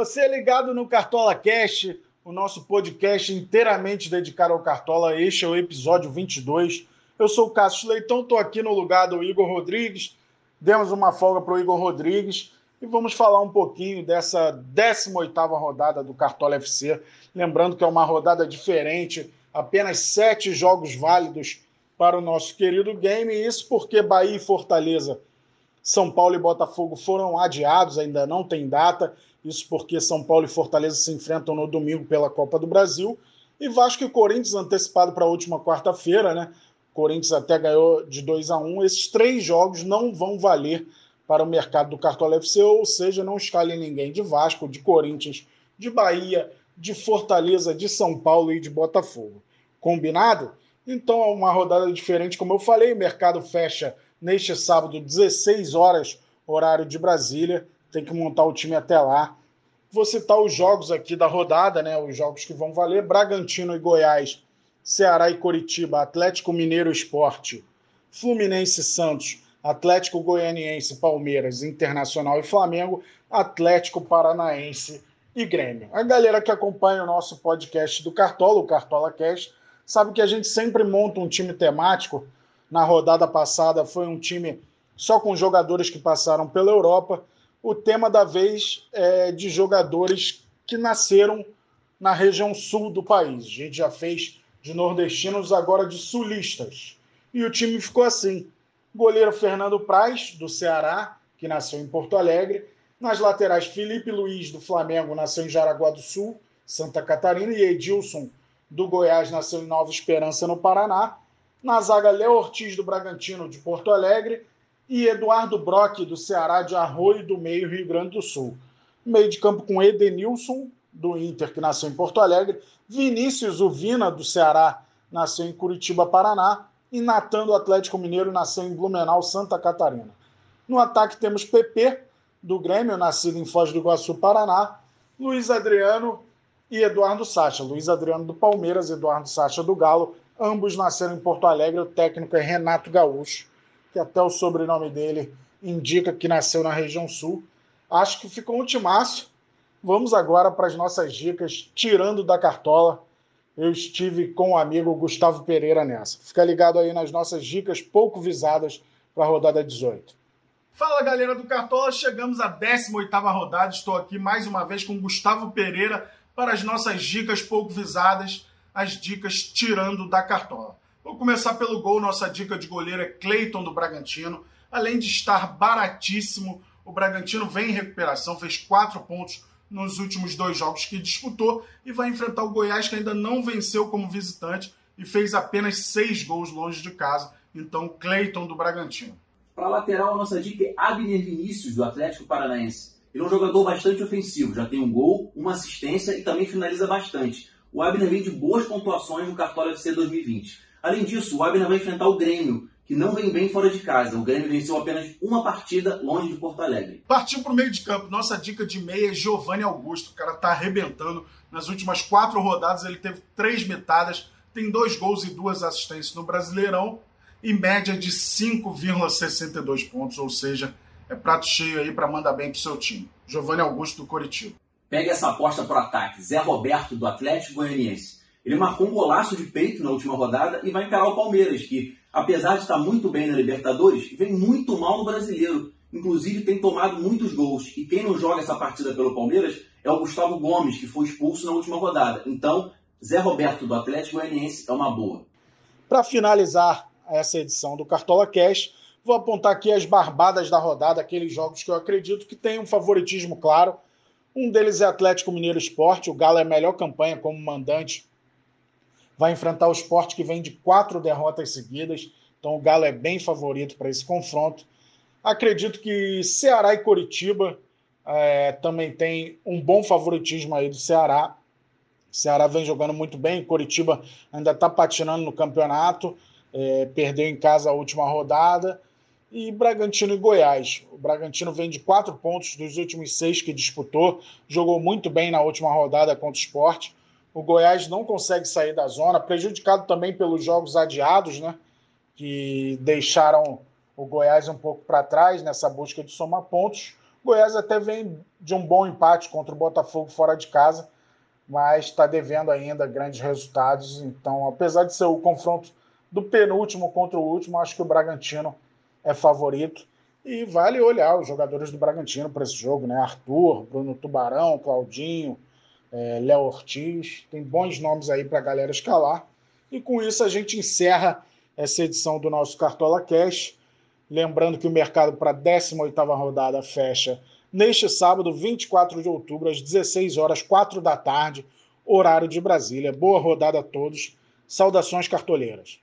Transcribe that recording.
Você ligado no Cartola Cast, o nosso podcast inteiramente dedicado ao Cartola. Este é o episódio 22. Eu sou o Cássio Leitão, estou aqui no lugar do Igor Rodrigues. Demos uma folga para o Igor Rodrigues e vamos falar um pouquinho dessa 18ª rodada do Cartola FC. Lembrando que é uma rodada diferente, apenas sete jogos válidos para o nosso querido game. Isso porque Bahia e Fortaleza, São Paulo e Botafogo foram adiados, ainda não tem data. Isso porque São Paulo e Fortaleza se enfrentam no domingo pela Copa do Brasil. E Vasco e Corinthians antecipado para a última quarta-feira, né? Corinthians até ganhou de 2 a 1. Esses três jogos não vão valer para o mercado do Cartola FC, ou seja, não escalhe ninguém de Vasco, de Corinthians, de Bahia, de Fortaleza, de São Paulo e de Botafogo. Combinado? Então é uma rodada diferente, como eu falei, o mercado fecha neste sábado, 16 horas, horário de Brasília tem que montar o time até lá. Vou citar os jogos aqui da rodada, né? Os jogos que vão valer: Bragantino e Goiás, Ceará e Coritiba, Atlético Mineiro Esporte, Fluminense Santos, Atlético Goianiense, Palmeiras, Internacional e Flamengo, Atlético Paranaense e Grêmio. A galera que acompanha o nosso podcast do Cartola, o Cartola Cast, sabe que a gente sempre monta um time temático. Na rodada passada foi um time só com jogadores que passaram pela Europa o tema da vez é de jogadores que nasceram na região sul do país. A gente já fez de nordestinos, agora de sulistas. E o time ficou assim: goleiro Fernando Praz, do Ceará, que nasceu em Porto Alegre. Nas laterais, Felipe Luiz, do Flamengo, nasceu em Jaraguá do Sul, Santa Catarina. E Edilson, do Goiás, nasceu em Nova Esperança, no Paraná. Na zaga, Léo Ortiz, do Bragantino, de Porto Alegre e Eduardo Brock, do Ceará de Arroio do Meio, Rio Grande do Sul. Meio de campo com Edenilson, do Inter, que nasceu em Porto Alegre, Vinícius Uvina, do Ceará, nasceu em Curitiba, Paraná, e Natan, do Atlético Mineiro, nasceu em Blumenau, Santa Catarina. No ataque temos PP, do Grêmio, nascido em Foz do Iguaçu, Paraná, Luiz Adriano e Eduardo Sacha. Luiz Adriano do Palmeiras, Eduardo Sacha do Galo, ambos nasceram em Porto Alegre, o técnico é Renato Gaúcho que até o sobrenome dele indica que nasceu na região sul. Acho que ficou um timaço. Vamos agora para as nossas dicas, tirando da cartola. Eu estive com o amigo Gustavo Pereira nessa. Fica ligado aí nas nossas dicas pouco visadas para a rodada 18. Fala galera do Cartola, chegamos à 18 rodada. Estou aqui mais uma vez com Gustavo Pereira para as nossas dicas pouco visadas, as dicas tirando da cartola. Vou começar pelo gol. Nossa dica de goleiro é Cleiton do Bragantino. Além de estar baratíssimo, o Bragantino vem em recuperação, fez quatro pontos nos últimos dois jogos que disputou e vai enfrentar o Goiás, que ainda não venceu como visitante e fez apenas seis gols longe de casa. Então, Cleiton do Bragantino. Para lateral, nossa dica é Abner Vinícius, do Atlético Paranaense. Ele é um jogador bastante ofensivo, já tem um gol, uma assistência e também finaliza bastante. O Abner vem de boas pontuações no Cartola FC 2020. Além disso, o Abner vai enfrentar o Grêmio, que não vem bem fora de casa. O Grêmio venceu apenas uma partida longe de Porto Alegre. Partiu para o meio de campo. Nossa dica de meia é Giovanni Augusto. O cara tá arrebentando. Nas últimas quatro rodadas ele teve três metadas, tem dois gols e duas assistências no Brasileirão e média de 5,62 pontos, ou seja, é prato cheio aí para mandar bem pro seu time. Giovanni Augusto do Coritiba. Pega essa aposta pro ataque. Zé Roberto do Atlético Goianiense. Ele marcou um golaço de peito na última rodada e vai encarar o Palmeiras, que, apesar de estar muito bem na Libertadores, vem muito mal no brasileiro. Inclusive tem tomado muitos gols. E quem não joga essa partida pelo Palmeiras é o Gustavo Gomes, que foi expulso na última rodada. Então, Zé Roberto do Atlético Goianiense é uma boa. Para finalizar essa edição do Cartola Cash, vou apontar aqui as barbadas da rodada, aqueles jogos que eu acredito que tem um favoritismo claro. Um deles é Atlético Mineiro Esporte. O Galo é a melhor campanha como mandante vai enfrentar o esporte que vem de quatro derrotas seguidas, então o Galo é bem favorito para esse confronto. Acredito que Ceará e Coritiba é, também tem um bom favoritismo aí do Ceará. Ceará vem jogando muito bem, Coritiba ainda está patinando no campeonato, é, perdeu em casa a última rodada. E Bragantino e Goiás. O Bragantino vem de quatro pontos dos últimos seis que disputou, jogou muito bem na última rodada contra o esporte. O Goiás não consegue sair da zona, prejudicado também pelos jogos adiados, né? Que deixaram o Goiás um pouco para trás nessa busca de somar pontos. Goiás até vem de um bom empate contra o Botafogo fora de casa, mas está devendo ainda grandes resultados. Então, apesar de ser o confronto do penúltimo contra o último, acho que o Bragantino é favorito. E vale olhar os jogadores do Bragantino para esse jogo, né? Arthur, Bruno Tubarão, Claudinho, é, Léo Ortiz. Tem bons nomes aí para a galera escalar. E com isso a gente encerra essa edição do nosso Cartola Cash. Lembrando que o mercado para a 18ª rodada fecha neste sábado, 24 de outubro, às 16 horas, 4 da tarde, horário de Brasília. Boa rodada a todos. Saudações cartoleiras.